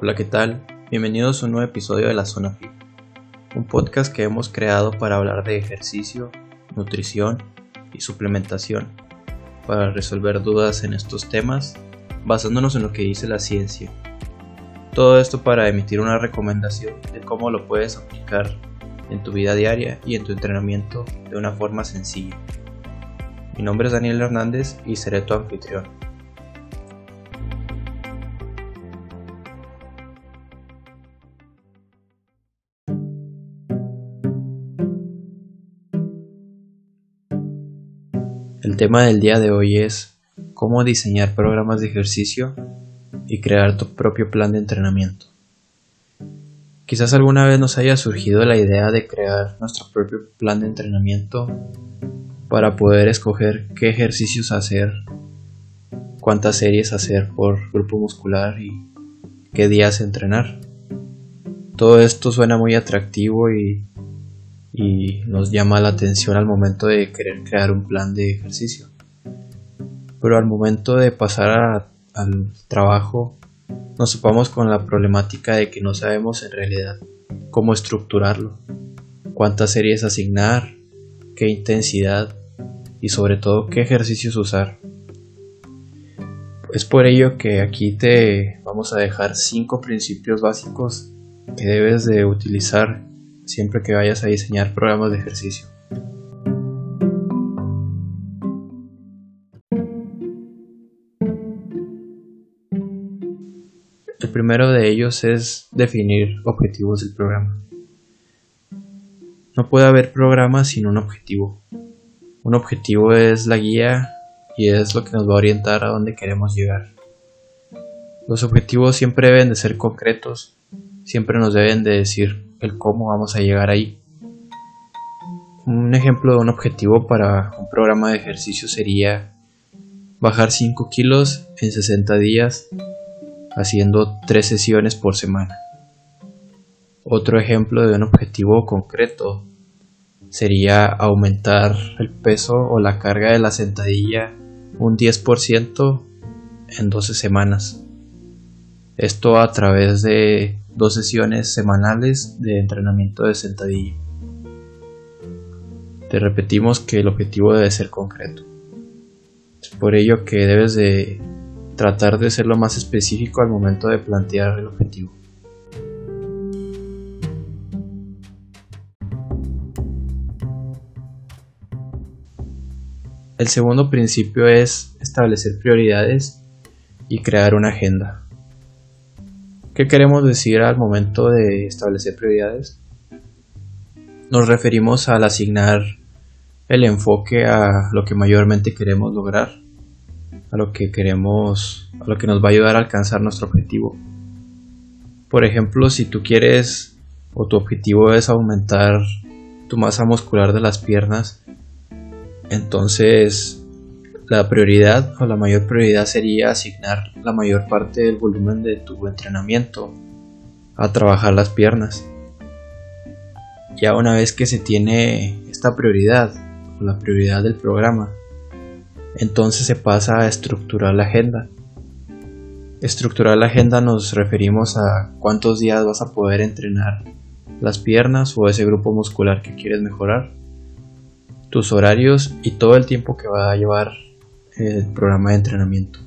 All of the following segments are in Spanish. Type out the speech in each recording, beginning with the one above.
Hola, ¿qué tal? Bienvenidos a un nuevo episodio de La Zona Fit, un podcast que hemos creado para hablar de ejercicio, nutrición y suplementación, para resolver dudas en estos temas basándonos en lo que dice la ciencia. Todo esto para emitir una recomendación de cómo lo puedes aplicar en tu vida diaria y en tu entrenamiento de una forma sencilla. Mi nombre es Daniel Hernández y seré tu anfitrión. Tema del día de hoy es cómo diseñar programas de ejercicio y crear tu propio plan de entrenamiento. Quizás alguna vez nos haya surgido la idea de crear nuestro propio plan de entrenamiento para poder escoger qué ejercicios hacer, cuántas series hacer por grupo muscular y qué días entrenar. Todo esto suena muy atractivo y, y nos llama la atención al momento de querer crear un plan de ejercicio. Pero al momento de pasar al trabajo nos topamos con la problemática de que no sabemos en realidad cómo estructurarlo, cuántas series asignar, qué intensidad y sobre todo qué ejercicios usar. Es por ello que aquí te vamos a dejar cinco principios básicos que debes de utilizar siempre que vayas a diseñar programas de ejercicio. El primero de ellos es definir objetivos del programa. No puede haber programa sin un objetivo. Un objetivo es la guía y es lo que nos va a orientar a dónde queremos llegar. Los objetivos siempre deben de ser concretos, siempre nos deben de decir el cómo vamos a llegar ahí. Un ejemplo de un objetivo para un programa de ejercicio sería bajar 5 kilos en 60 días haciendo 3 sesiones por semana. Otro ejemplo de un objetivo concreto sería aumentar el peso o la carga de la sentadilla un 10% en 12 semanas. Esto a través de dos sesiones semanales de entrenamiento de sentadilla. Te repetimos que el objetivo debe ser concreto. Es por ello que debes de tratar de ser lo más específico al momento de plantear el objetivo. El segundo principio es establecer prioridades y crear una agenda. ¿Qué queremos decir al momento de establecer prioridades? Nos referimos al asignar el enfoque a lo que mayormente queremos lograr, a lo que queremos, a lo que nos va a ayudar a alcanzar nuestro objetivo. Por ejemplo, si tú quieres o tu objetivo es aumentar tu masa muscular de las piernas, entonces, la prioridad o la mayor prioridad sería asignar la mayor parte del volumen de tu entrenamiento a trabajar las piernas. Ya una vez que se tiene esta prioridad, o la prioridad del programa, entonces se pasa a estructurar la agenda. Estructurar la agenda nos referimos a cuántos días vas a poder entrenar las piernas o ese grupo muscular que quieres mejorar tus horarios y todo el tiempo que va a llevar el programa de entrenamiento.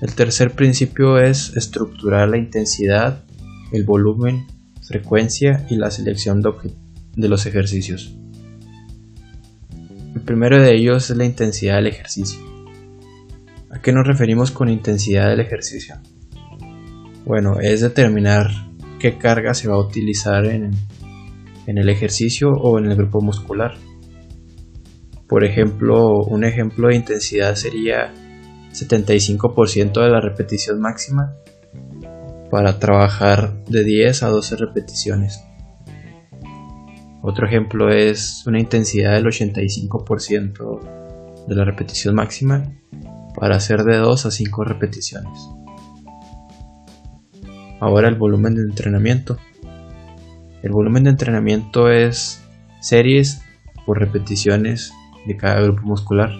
El tercer principio es estructurar la intensidad, el volumen, frecuencia y la selección de, de, los ejercicios. El primero de ellos es la intensidad del ejercicio. ¿A qué nos referimos con intensidad del ejercicio? Bueno, es determinar qué carga se va a utilizar en, el ejercicio o en el grupo muscular. Por ejemplo, un ejemplo de intensidad sería 75% de la repetición máxima para trabajar de 10 a 12 repeticiones. Otro ejemplo es una intensidad del 85% de la repetición máxima para hacer de 2 a 5 repeticiones. Ahora el volumen de entrenamiento. El volumen de entrenamiento es series por repeticiones de cada grupo muscular.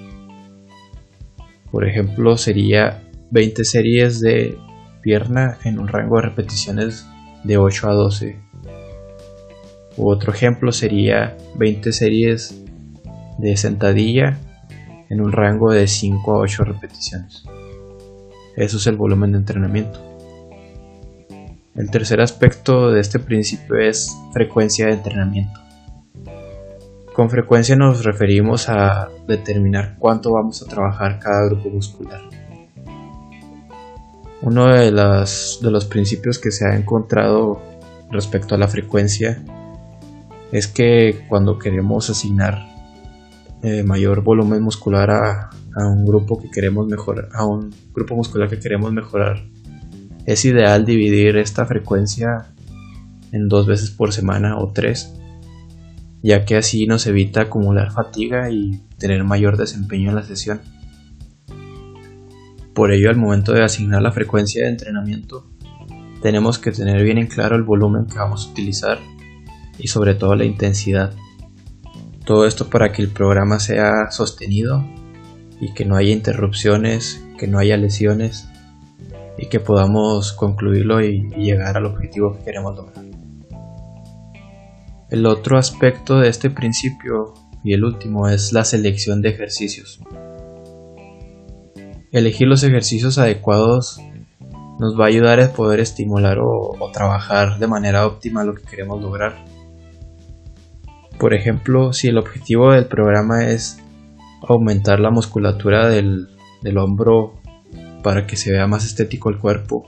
Por ejemplo, sería 20 series de pierna en un rango de repeticiones de 8 a 12. U otro ejemplo sería 20 series de sentadilla en un rango de 5 a 8 repeticiones. Eso es el volumen de entrenamiento. El tercer aspecto de este principio es frecuencia de entrenamiento. Con frecuencia nos referimos a determinar cuánto vamos a trabajar cada grupo muscular. Uno de, de los principios que se ha encontrado respecto a la frecuencia es que cuando queremos asignar eh, mayor volumen muscular a, un grupo que queremos mejorar, a un grupo muscular que queremos mejorar, es ideal dividir esta frecuencia en dos veces por semana o tres, ya que así nos evita acumular fatiga y tener mayor desempeño en la sesión. Por ello, al momento de asignar la frecuencia de entrenamiento, tenemos que tener bien en claro el volumen que vamos a utilizar y sobre todo la intensidad. Todo esto para que el programa sea sostenido y que no haya interrupciones, que no haya lesiones que podamos concluirlo y, llegar al objetivo que queremos lograr. El otro aspecto de este principio y el último es la selección de ejercicios. Elegir los ejercicios adecuados nos va a ayudar a poder estimular o, o trabajar de manera óptima lo que queremos lograr. Por ejemplo, si el objetivo del programa es aumentar la musculatura del, hombro para que se vea más estético el cuerpo,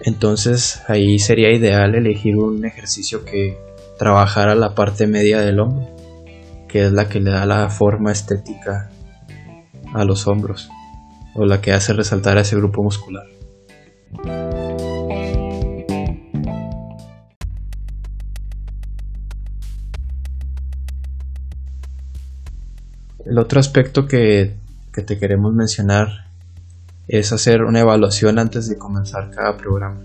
entonces ahí sería ideal elegir un ejercicio que trabajara la parte media del hombro, que es la que le da la forma estética a los hombros o la que hace resaltar a ese grupo muscular. El otro aspecto que, te queremos mencionar es hacer una evaluación antes de comenzar cada programa.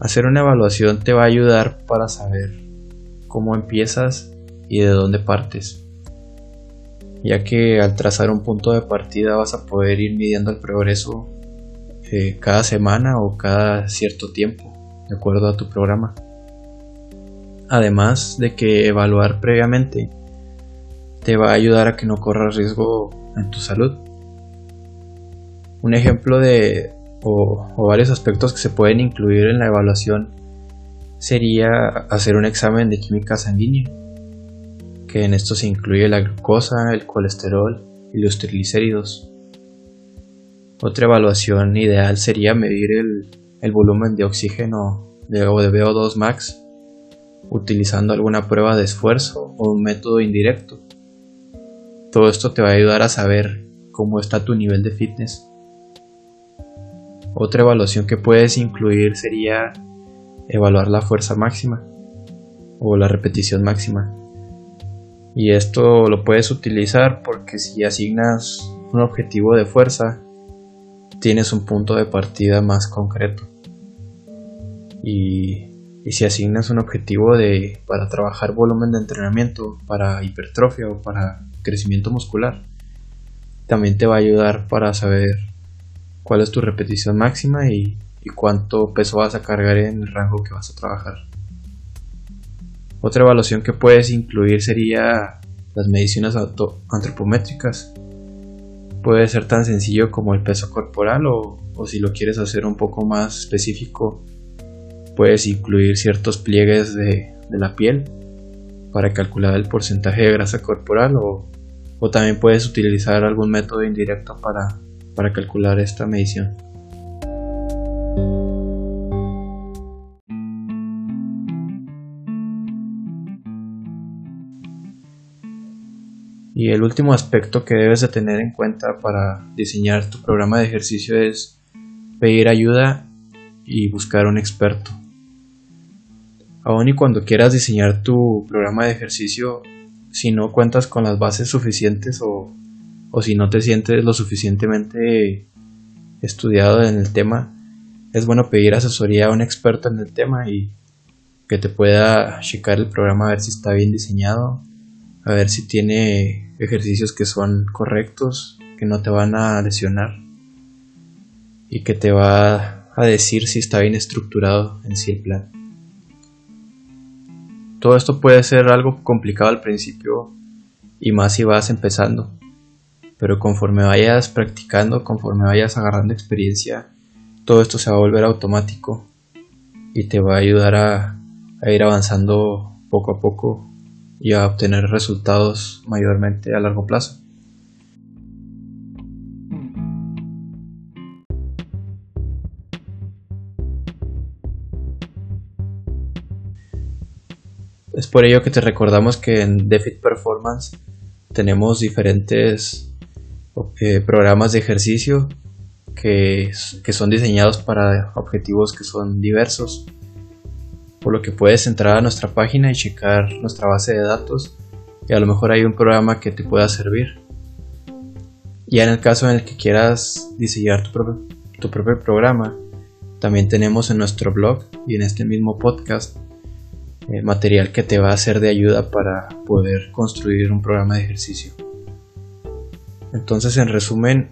Hacer una evaluación te va a ayudar para saber cómo empiezas y de dónde partes, ya que al trazar un punto de partida vas a poder ir midiendo el progreso eh, cada semana o cada cierto tiempo, de acuerdo a tu programa. Además de que evaluar previamente te va a ayudar a que no corras riesgo en tu salud. Un ejemplo de o, varios aspectos que se pueden incluir en la evaluación sería hacer un examen de química sanguínea, que en esto se incluye la glucosa, el colesterol y los triglicéridos. Otra evaluación ideal sería medir el, volumen de oxígeno de, o de VO2 max utilizando alguna prueba de esfuerzo o un método indirecto todo esto te va a ayudar a saber cómo está tu nivel de fitness. Otra evaluación que puedes incluir sería evaluar la fuerza máxima o la repetición máxima. Y esto lo puedes utilizar porque si asignas un objetivo de fuerza, tienes un punto de partida más concreto. Y, si asignas un objetivo de, para trabajar volumen de entrenamiento, para hipertrofia o para crecimiento muscular. También te va a ayudar para saber cuál es tu repetición máxima y, cuánto peso vas a cargar en el rango que vas a trabajar. Otra evaluación que puedes incluir sería las mediciones antropométricas. Puede ser tan sencillo como el peso corporal o, o si lo quieres hacer un poco más específico, puedes incluir ciertos pliegues de, de la piel para calcular el porcentaje de grasa corporal o o también puedes utilizar algún método indirecto para, para calcular esta medición. Y el último aspecto que debes de tener en cuenta para diseñar tu programa de ejercicio es pedir ayuda y buscar un experto. Aun y cuando quieras diseñar tu programa de ejercicio, si no cuentas con las bases suficientes o, si no te sientes lo suficientemente estudiado en el tema, es bueno pedir asesoría a un experto en el tema y que te pueda checar el programa a ver si está bien diseñado a ver si tiene ejercicios que son correctos, que no te van a lesionar y que te va a decir si está bien estructurado en sí el plan. Todo esto puede ser algo complicado al principio y más si vas empezando, pero conforme vayas practicando, conforme vayas agarrando experiencia, todo esto se va a volver automático y te va a ayudar a, a ir avanzando poco a poco y a obtener resultados mayormente a largo plazo. Es por ello que te recordamos que en Defit Performance tenemos diferentes eh, programas de ejercicio que, que son diseñados para objetivos que son diversos por lo que puedes entrar a nuestra página y checar nuestra base de datos y a lo mejor hay un programa que te pueda servir. Ya en el caso en el que quieras diseñar tu propio, programa, también tenemos en nuestro blog y en este mismo podcast eh, material que te va a ser de ayuda para poder construir un programa de ejercicio. Entonces, en resumen,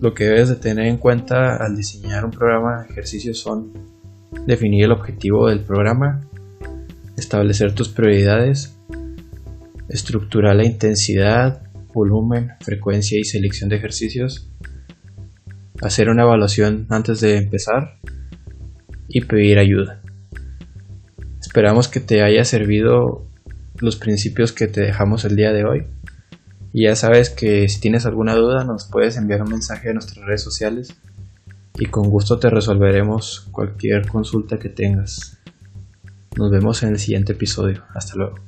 lo que debes de tener en cuenta al diseñar un programa de ejercicio son definir el objetivo del programa, establecer tus prioridades, estructurar la intensidad, volumen, frecuencia y selección de ejercicios, hacer una evaluación antes de empezar y pedir ayuda. Esperamos que te haya servido los principios que te dejamos el día de hoy. Y ya sabes que si tienes alguna duda nos puedes enviar un mensaje a nuestras redes sociales y con gusto te resolveremos cualquier consulta que tengas. Nos vemos en el siguiente episodio. Hasta luego.